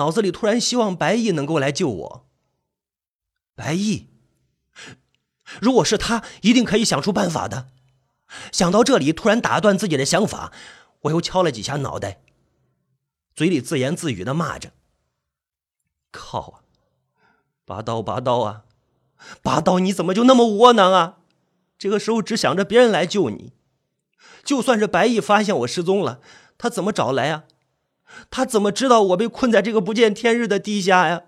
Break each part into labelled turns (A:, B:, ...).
A: 脑子里突然希望白毅能够来救我。白毅，如果是他，一定可以想出办法的。想到这里，突然打断自己的想法，我又敲了几下脑袋，嘴里自言自语的骂着：“靠啊，拔刀拔刀啊，拔刀！你怎么就那么窝囊啊？这个时候只想着别人来救你。就算是白毅发现我失踪了，他怎么找来啊？他怎么知道我被困在这个不见天日的地下呀？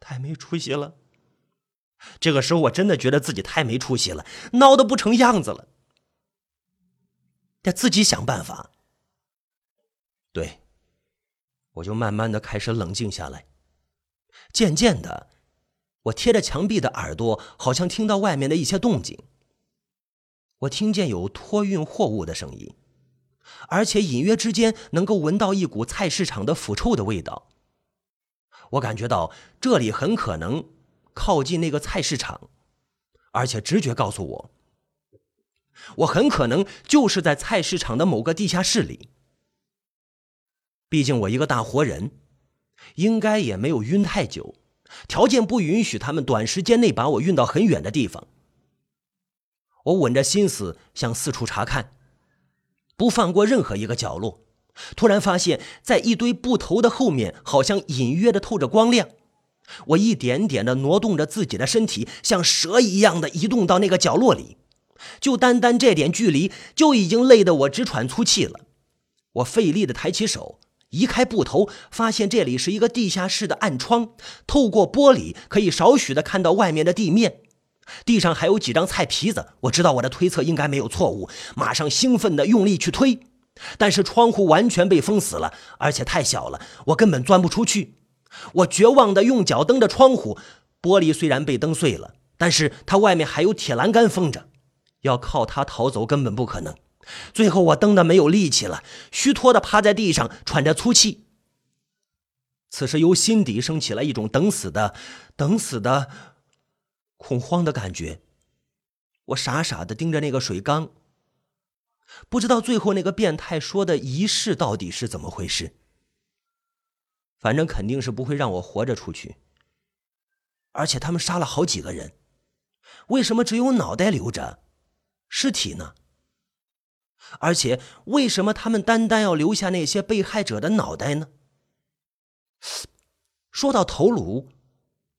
A: 太没出息了！这个时候我真的觉得自己太没出息了，孬的不成样子了。得自己想办法。对，我就慢慢的开始冷静下来。渐渐的，我贴着墙壁的耳朵好像听到外面的一些动静。我听见有托运货物的声音。而且隐约之间能够闻到一股菜市场的腐臭的味道。我感觉到这里很可能靠近那个菜市场，而且直觉告诉我，我很可能就是在菜市场的某个地下室里。毕竟我一个大活人，应该也没有晕太久，条件不允许他们短时间内把我运到很远的地方。我稳着心思向四处查看。不放过任何一个角落，突然发现，在一堆布头的后面，好像隐约的透着光亮。我一点点的挪动着自己的身体，像蛇一样的移动到那个角落里。就单单这点距离，就已经累得我直喘粗气了。我费力的抬起手，移开布头，发现这里是一个地下室的暗窗，透过玻璃可以少许的看到外面的地面。地上还有几张菜皮子，我知道我的推测应该没有错误，马上兴奋地用力去推，但是窗户完全被封死了，而且太小了，我根本钻不出去。我绝望地用脚蹬着窗户，玻璃虽然被蹬碎了，但是它外面还有铁栏杆封着，要靠它逃走根本不可能。最后我蹬得没有力气了，虚脱地趴在地上喘着粗气。此时由心底升起了一种等死的、等死的。恐慌的感觉，我傻傻的盯着那个水缸，不知道最后那个变态说的仪式到底是怎么回事。反正肯定是不会让我活着出去。而且他们杀了好几个人，为什么只有脑袋留着，尸体呢？而且为什么他们单单要留下那些被害者的脑袋呢？说到头颅。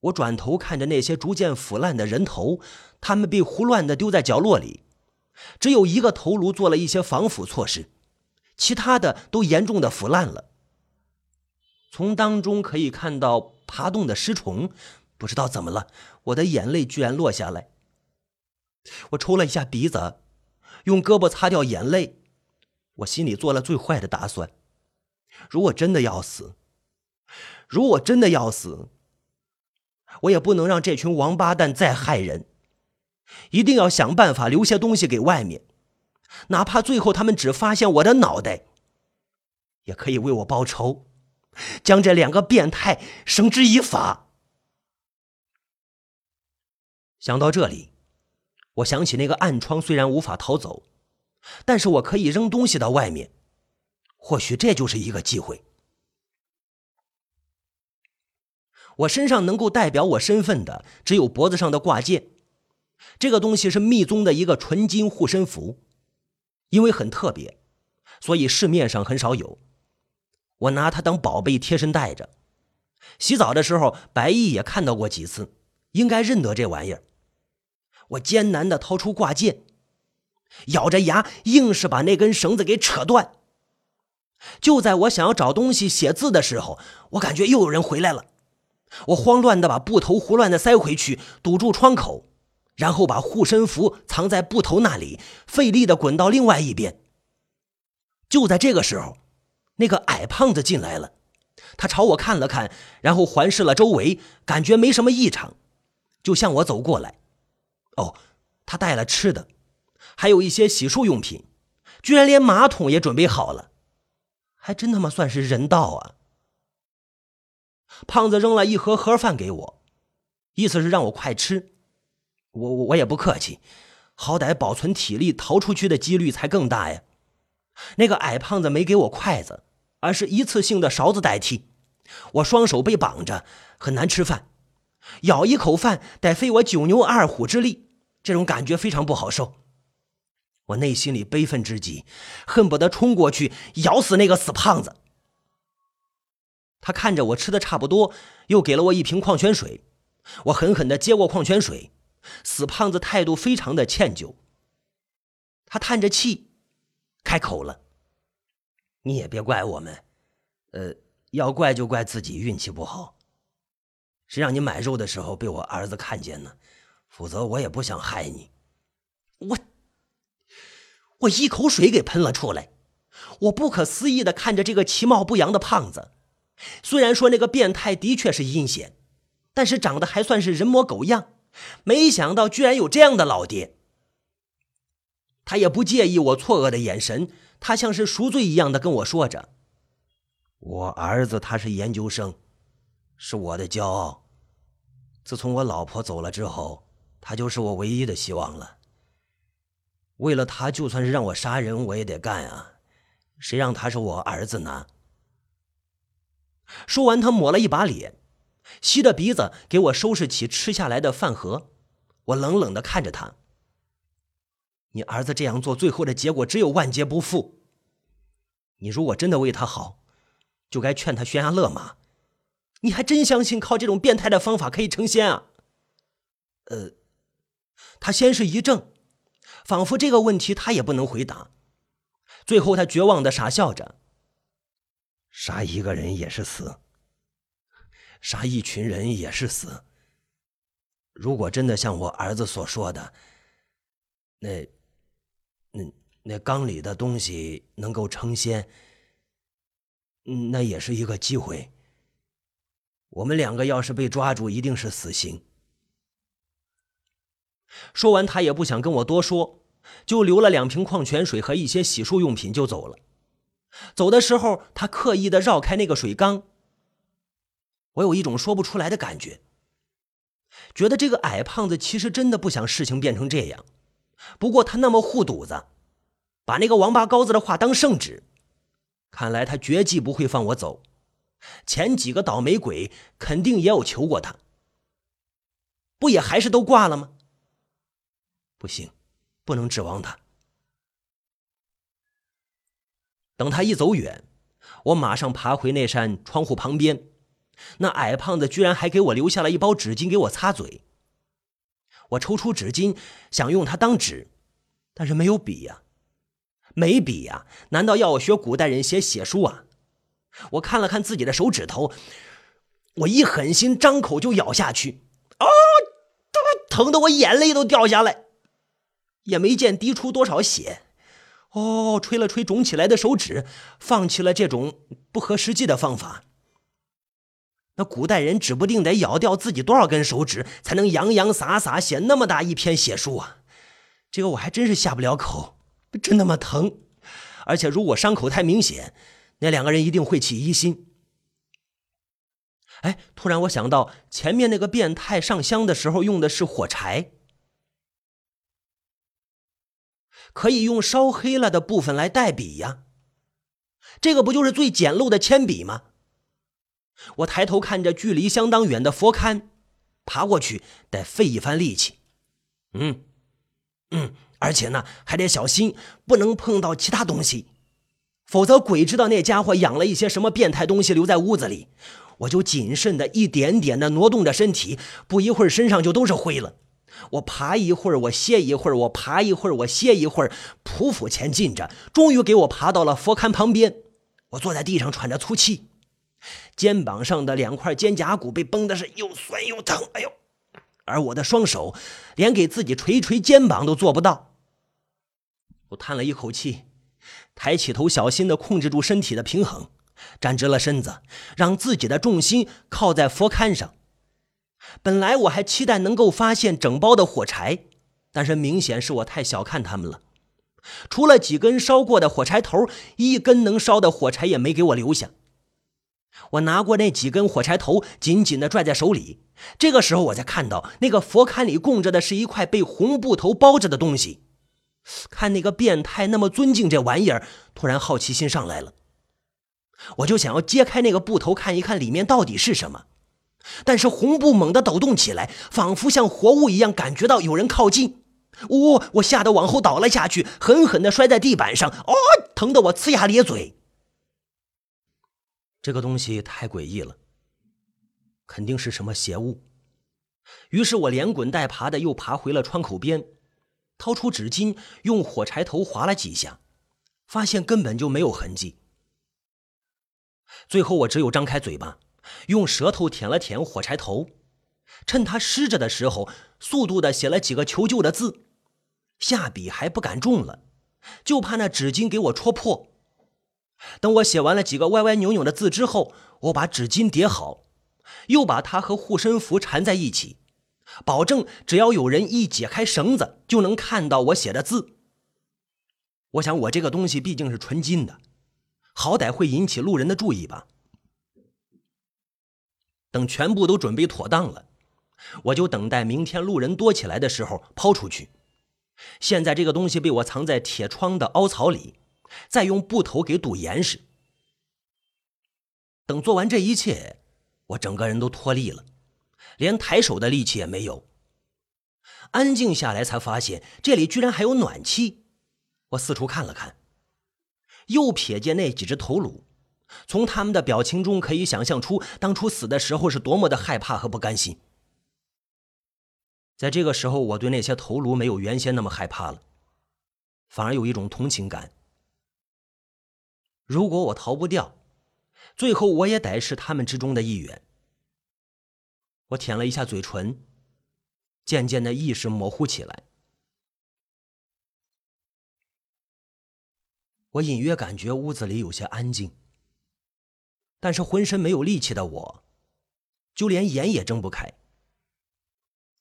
A: 我转头看着那些逐渐腐烂的人头，他们被胡乱的丢在角落里，只有一个头颅做了一些防腐措施，其他的都严重的腐烂了。从当中可以看到爬动的尸虫，不知道怎么了，我的眼泪居然落下来。我抽了一下鼻子，用胳膊擦掉眼泪，我心里做了最坏的打算：如果真的要死，如果真的要死。我也不能让这群王八蛋再害人，一定要想办法留些东西给外面，哪怕最后他们只发现我的脑袋，也可以为我报仇，将这两个变态绳之以法。想到这里，我想起那个暗窗，虽然无法逃走，但是我可以扔东西到外面，或许这就是一个机会。我身上能够代表我身份的，只有脖子上的挂件。这个东西是密宗的一个纯金护身符，因为很特别，所以市面上很少有。我拿它当宝贝贴身带着。洗澡的时候，白毅也看到过几次，应该认得这玩意儿。我艰难地掏出挂件，咬着牙，硬是把那根绳子给扯断。就在我想要找东西写字的时候，我感觉又有人回来了。我慌乱的把布头胡乱的塞回去，堵住窗口，然后把护身符藏在布头那里，费力的滚到另外一边。就在这个时候，那个矮胖子进来了，他朝我看了看，然后环视了周围，感觉没什么异常，就向我走过来。哦，他带了吃的，还有一些洗漱用品，居然连马桶也准备好了，还真他妈算是人道啊！胖子扔了一盒盒饭给我，意思是让我快吃。我我我也不客气，好歹保存体力，逃出去的几率才更大呀。那个矮胖子没给我筷子，而是一次性的勺子代替，我双手被绑着，很难吃饭，咬一口饭得费我九牛二虎之力，这种感觉非常不好受。我内心里悲愤之极，恨不得冲过去咬死那个死胖子。他看着我吃的差不多，又给了我一瓶矿泉水。我狠狠的接过矿泉水，死胖子态度非常的歉疚。他叹着气，开口了：“你也别怪我们，呃，要怪就怪自己运气不好。谁让你买肉的时候被我儿子看见呢？否则我也不想害你。”我。我一口水给喷了出来，我不可思议的看着这个其貌不扬的胖子。虽然说那个变态的确是阴险，但是长得还算是人模狗样。没想到居然有这样的老爹。他也不介意我错愕的眼神，他像是赎罪一样的跟我说着：“我儿子他是研究生，是我的骄傲。自从我老婆走了之后，他就是我唯一的希望了。”为了他，就算是让我杀人，我也得干啊！谁让他是我儿子呢？说完，他抹了一把脸，吸着鼻子给我收拾起吃下来的饭盒。我冷冷的看着他：“你儿子这样做，最后的结果只有万劫不复。你如果真的为他好，就该劝他悬崖勒马。你还真相信靠这种变态的方法可以成仙啊？”呃，他先是一怔。仿佛这个问题他也不能回答，最后他绝望的傻笑着。杀一个人也是死，杀一群人也是死。如果真的像我儿子所说的，那、那、那缸里的东西能够成仙，那也是一个机会。我们两个要是被抓住，一定是死刑。说完，他也不想跟我多说，就留了两瓶矿泉水和一些洗漱用品就走了。走的时候，他刻意的绕开那个水缸。我有一种说不出来的感觉，觉得这个矮胖子其实真的不想事情变成这样。不过他那么护犊子，把那个王八羔子的话当圣旨，看来他绝技不会放我走。前几个倒霉鬼肯定也有求过他，不也还是都挂了吗？不行，不能指望他。等他一走远，我马上爬回那扇窗户旁边。那矮胖子居然还给我留下了一包纸巾给我擦嘴。我抽出纸巾想用它当纸，但是没有笔呀，没笔呀！难道要我学古代人写血书啊？我看了看自己的手指头，我一狠心，张口就咬下去。啊！疼得我眼泪都掉下来。也没见滴出多少血，哦，吹了吹肿起来的手指，放弃了这种不合实际的方法。那古代人指不定得咬掉自己多少根手指，才能洋洋洒洒写那么大一篇血书啊！这个我还真是下不了口，真那么疼。而且如果伤口太明显，那两个人一定会起疑心。哎，突然我想到，前面那个变态上香的时候用的是火柴。可以用烧黑了的部分来代笔呀，这个不就是最简陋的铅笔吗？我抬头看着距离相当远的佛龛，爬过去得费一番力气。嗯，嗯，而且呢还得小心，不能碰到其他东西，否则鬼知道那家伙养了一些什么变态东西留在屋子里。我就谨慎的一点点的挪动着身体，不一会儿身上就都是灰了。我爬一会儿，我歇一会儿，我爬一会儿，我歇一会儿，匍匐前进着，终于给我爬到了佛龛旁边。我坐在地上喘着粗气，肩膀上的两块肩胛骨被绷的是又酸又疼，哎呦！而我的双手连给自己捶捶肩膀都做不到。我叹了一口气，抬起头，小心的控制住身体的平衡，站直了身子，让自己的重心靠在佛龛上。本来我还期待能够发现整包的火柴，但是明显是我太小看他们了。除了几根烧过的火柴头，一根能烧的火柴也没给我留下。我拿过那几根火柴头，紧紧地拽在手里。这个时候，我才看到那个佛龛里供着的是一块被红布头包着的东西。看那个变态那么尊敬这玩意儿，突然好奇心上来了。我就想要揭开那个布头看一看里面到底是什么，但是红布猛地抖动起来，仿佛像活物一样感觉到有人靠近。呜！我吓得往后倒了下去，狠狠地摔在地板上。哦，疼得我呲牙咧嘴。这个东西太诡异了，肯定是什么邪物。于是我连滚带爬的又爬回了窗口边，掏出纸巾，用火柴头划了几下，发现根本就没有痕迹。最后我只有张开嘴巴，用舌头舔了舔火柴头，趁它湿着的时候，速度的写了几个求救的字。下笔还不敢重了，就怕那纸巾给我戳破。等我写完了几个歪歪扭扭的字之后，我把纸巾叠好，又把它和护身符缠在一起，保证只要有人一解开绳子，就能看到我写的字。我想，我这个东西毕竟是纯金的，好歹会引起路人的注意吧。等全部都准备妥当了，我就等待明天路人多起来的时候抛出去。现在这个东西被我藏在铁窗的凹槽里，再用布头给堵严实。等做完这一切，我整个人都脱力了，连抬手的力气也没有。安静下来，才发现这里居然还有暖气。我四处看了看，又瞥见那几只头颅，从他们的表情中可以想象出当初死的时候是多么的害怕和不甘心。在这个时候，我对那些头颅没有原先那么害怕了，反而有一种同情感。如果我逃不掉，最后我也得是他们之中的一员。我舔了一下嘴唇，渐渐的意识模糊起来。我隐约感觉屋子里有些安静，但是浑身没有力气的我，就连眼也睁不开。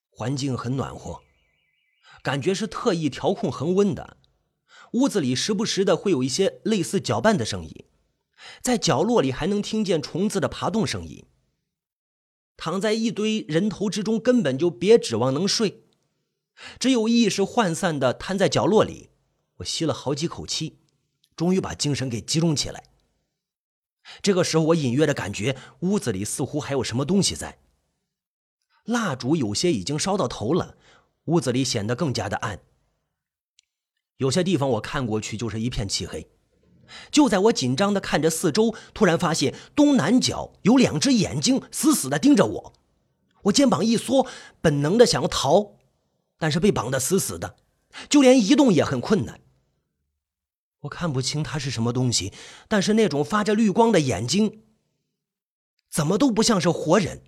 A: 环境很暖和，感觉是特意调控恒温的。屋子里时不时的会有一些类似搅拌的声音，在角落里还能听见虫子的爬动声音。躺在一堆人头之中，根本就别指望能睡，只有意识涣散的瘫在角落里。我吸了好几口气，终于把精神给集中起来。这个时候，我隐约的感觉屋子里似乎还有什么东西在。蜡烛有些已经烧到头了，屋子里显得更加的暗。有些地方我看过去就是一片漆黑。就在我紧张的看着四周，突然发现东南角有两只眼睛死死的盯着我。我肩膀一缩，本能的想要逃，但是被绑得死死的，就连移动也很困难。我看不清它是什么东西，但是那种发着绿光的眼睛，怎么都不像是活人。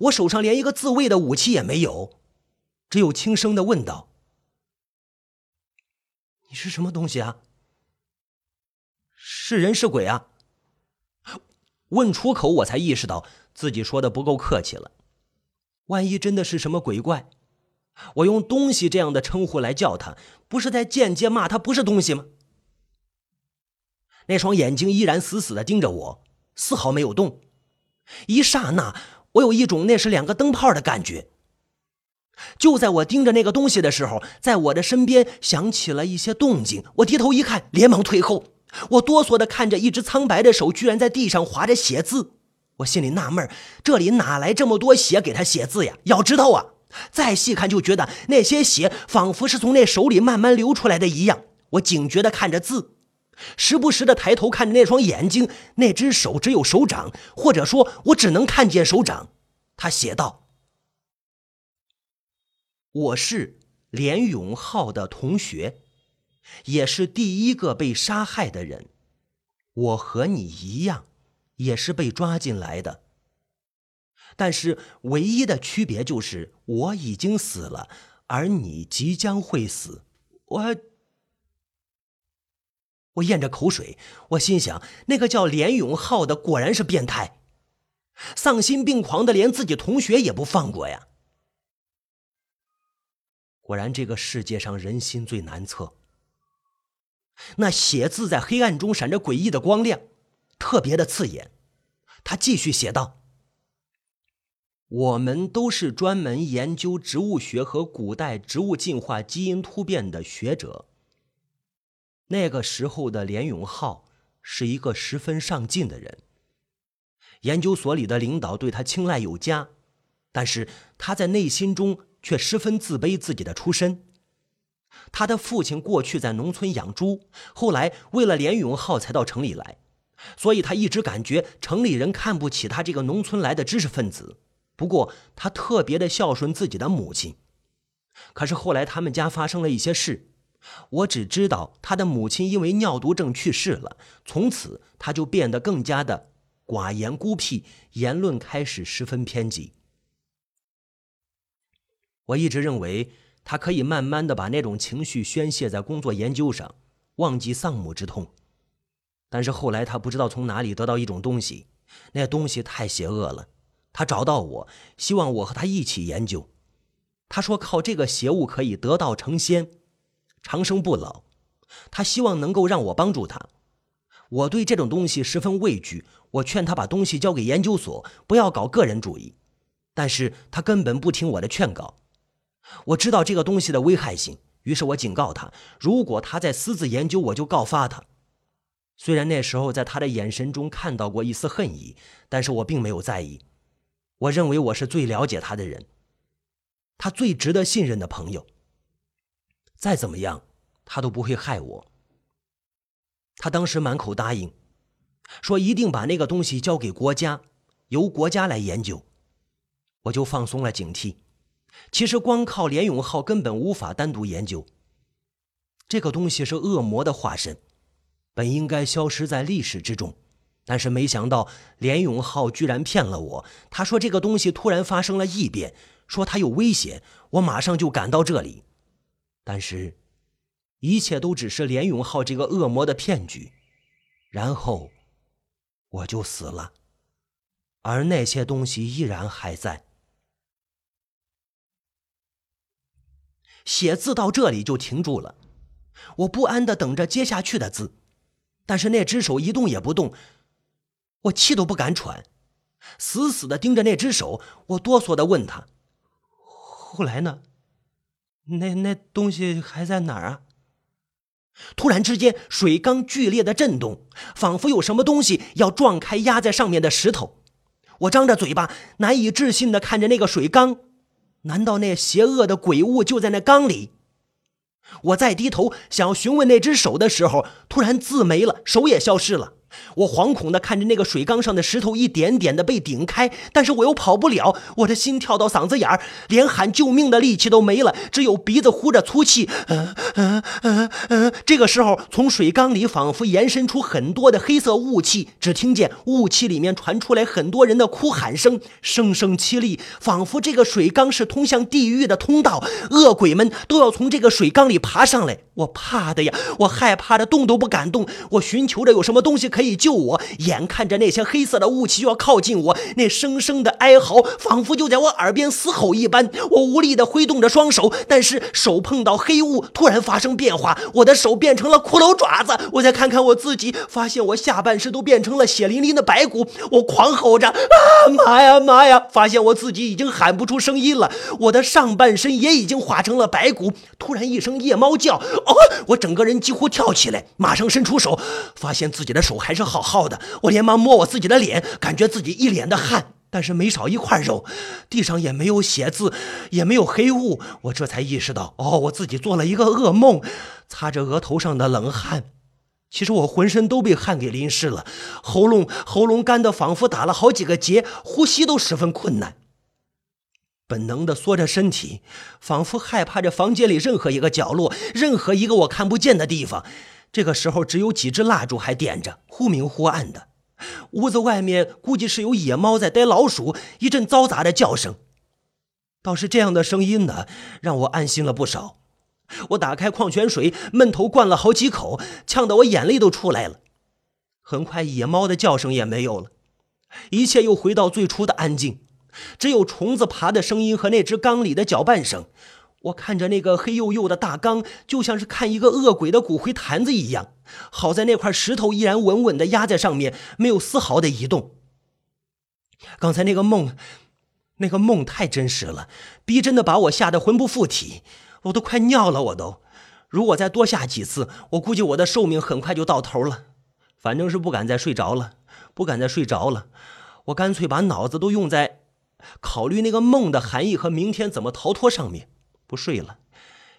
A: 我手上连一个自卫的武器也没有，只有轻声的问道：“你是什么东西啊？是人是鬼啊？”问出口，我才意识到自己说的不够客气了。万一真的是什么鬼怪，我用“东西”这样的称呼来叫他，不是在间接骂他不是东西吗？那双眼睛依然死死的盯着我，丝毫没有动。一刹那。我有一种那是两个灯泡的感觉。就在我盯着那个东西的时候，在我的身边响起了一些动静。我低头一看，连忙退后。我哆嗦的看着一只苍白的手，居然在地上划着血字。我心里纳闷这里哪来这么多血给他写字呀？要知道啊，再细看就觉得那些血仿佛是从那手里慢慢流出来的一样。我警觉的看着字。时不时的抬头看着那双眼睛，那只手只有手掌，或者说，我只能看见手掌。他写道：“我是连永浩的同学，也是第一个被杀害的人。我和你一样，也是被抓进来的。但是唯一的区别就是我已经死了，而你即将会死。我。”我咽着口水，我心想：那个叫连永浩的果然是变态，丧心病狂的，连自己同学也不放过呀！果然，这个世界上人心最难测。那写字在黑暗中闪着诡异的光亮，特别的刺眼。他继续写道：“我们都是专门研究植物学和古代植物进化、基因突变的学者。”那个时候的连永浩是一个十分上进的人。研究所里的领导对他青睐有加，但是他在内心中却十分自卑自己的出身。他的父亲过去在农村养猪，后来为了连永浩才到城里来，所以他一直感觉城里人看不起他这个农村来的知识分子。不过他特别的孝顺自己的母亲。可是后来他们家发生了一些事，我只知道他的母亲因为尿毒症去世了，从此他就变得更加的寡言孤僻，言论开始十分偏激。我一直认为。他可以慢慢的把那种情绪宣泄在工作研究上，忘记丧母之痛。但是后来他不知道从哪里得到一种东西，那东西太邪恶了。他找到我，希望我和他一起研究。他说靠这个邪物可以得道成仙，长生不老。他希望能够让我帮助他。我对这种东西十分畏惧，我劝他把东西交给研究所，不要搞个人主义。但是他根本不听我的劝告。我知道这个东西的危害性，于是我警告他：如果他在私自研究，我就告发他。虽然那时候在他的眼神中看到过一丝恨意，但是我并没有在意。我认为我是最了解他的人，他最值得信任的朋友。再怎么样，他都不会害我。他当时满口答应，说一定把那个东西交给国家，由国家来研究。我就放松了警惕。其实光靠连永浩根本无法单独研究。这个东西是恶魔的化身，本应该消失在历史之中，但是没想到连永浩居然骗了我。他说这个东西突然发生了异变，说他有危险，我马上就赶到这里。但是，一切都只是连永浩这个恶魔的骗局，然后我就死了，而那些东西依然还在。写字到这里就停住了，我不安的等着接下去的字，但是那只手一动也不动，我气都不敢喘，死死的盯着那只手。我哆嗦的问他：“后来呢？那那东西还在哪儿啊？”突然之间，水缸剧烈的震动，仿佛有什么东西要撞开压在上面的石头。我张着嘴巴，难以置信的看着那个水缸。难道那邪恶的鬼物就在那缸里？我再低头想要询问那只手的时候，突然字没了，手也消失了。我惶恐地看着那个水缸上的石头一点点地被顶开，但是我又跑不了。我的心跳到嗓子眼儿，连喊救命的力气都没了，只有鼻子呼着粗气。嗯嗯嗯嗯。这个时候，从水缸里仿佛延伸出很多的黑色雾气，只听见雾气里面传出来很多人的哭喊声，声声凄厉，仿佛这个水缸是通向地狱的通道，恶鬼们都要从这个水缸里爬上来。我怕的呀，我害怕的动都不敢动。我寻求着有什么东西可以救我，眼看着那些黑色的雾气就要靠近我，那声声的哀嚎仿佛就在我耳边嘶吼一般。我无力的挥动着双手，但是手碰到黑雾，突然发生变化，我的手变成了骷髅爪子。我再看看我自己，发现我下半身都变成了血淋淋的白骨。我狂吼着：“啊妈呀妈呀！”发现我自己已经喊不出声音了，我的上半身也已经化成了白骨。突然一声夜猫叫。哦！我整个人几乎跳起来，马上伸出手，发现自己的手还还是好好的。我连忙摸我自己的脸，感觉自己一脸的汗，但是没少一块肉。地上也没有血渍，也没有黑雾。我这才意识到，哦，我自己做了一个噩梦。擦着额头上的冷汗，其实我浑身都被汗给淋湿了，喉咙喉咙干得仿佛打了好几个结，呼吸都十分困难。本能的缩着身体，仿佛害怕着房间里任何一个角落，任何一个我看不见的地方。这个时候，只有几支蜡烛还点着，忽明忽暗的。屋子外面估计是有野猫在逮老鼠，一阵嘈杂的叫声。倒是这样的声音呢，让我安心了不少。我打开矿泉水，闷头灌了好几口，呛得我眼泪都出来了。很快，野猫的叫声也没有了，一切又回到最初的安静。只有虫子爬的声音和那只缸里的搅拌声。我看着那个黑黝黝的大缸，就像是看一个恶鬼的骨灰坛子一样。好在那块石头依然稳稳地压在上面，没有丝毫的移动。刚才那个梦，那个梦太真实了，逼真的把我吓得魂不附体，我都快尿了。我都，如果再多下几次，我估计我的寿命很快就到头了。反正是不敢再睡着了，不敢再睡着了。我干脆把脑子都用在考虑那个梦的含义和明天怎么逃脱上面，不睡了。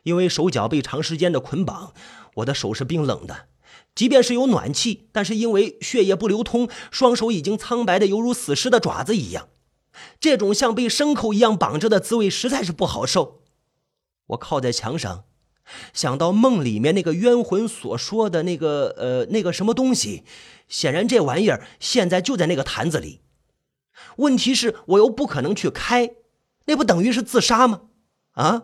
A: 因为手脚被长时间的捆绑，我的手是冰冷的。即便是有暖气，但是因为血液不流通，双手已经苍白的犹如死尸的爪子一样。这种像被牲口一样绑着的滋味实在是不好受。我靠在墙上，想到梦里面那个冤魂所说的那个呃那个什么东西，显然这玩意儿现在就在那个坛子里。问题是，我又不可能去开，那不等于是自杀吗？啊！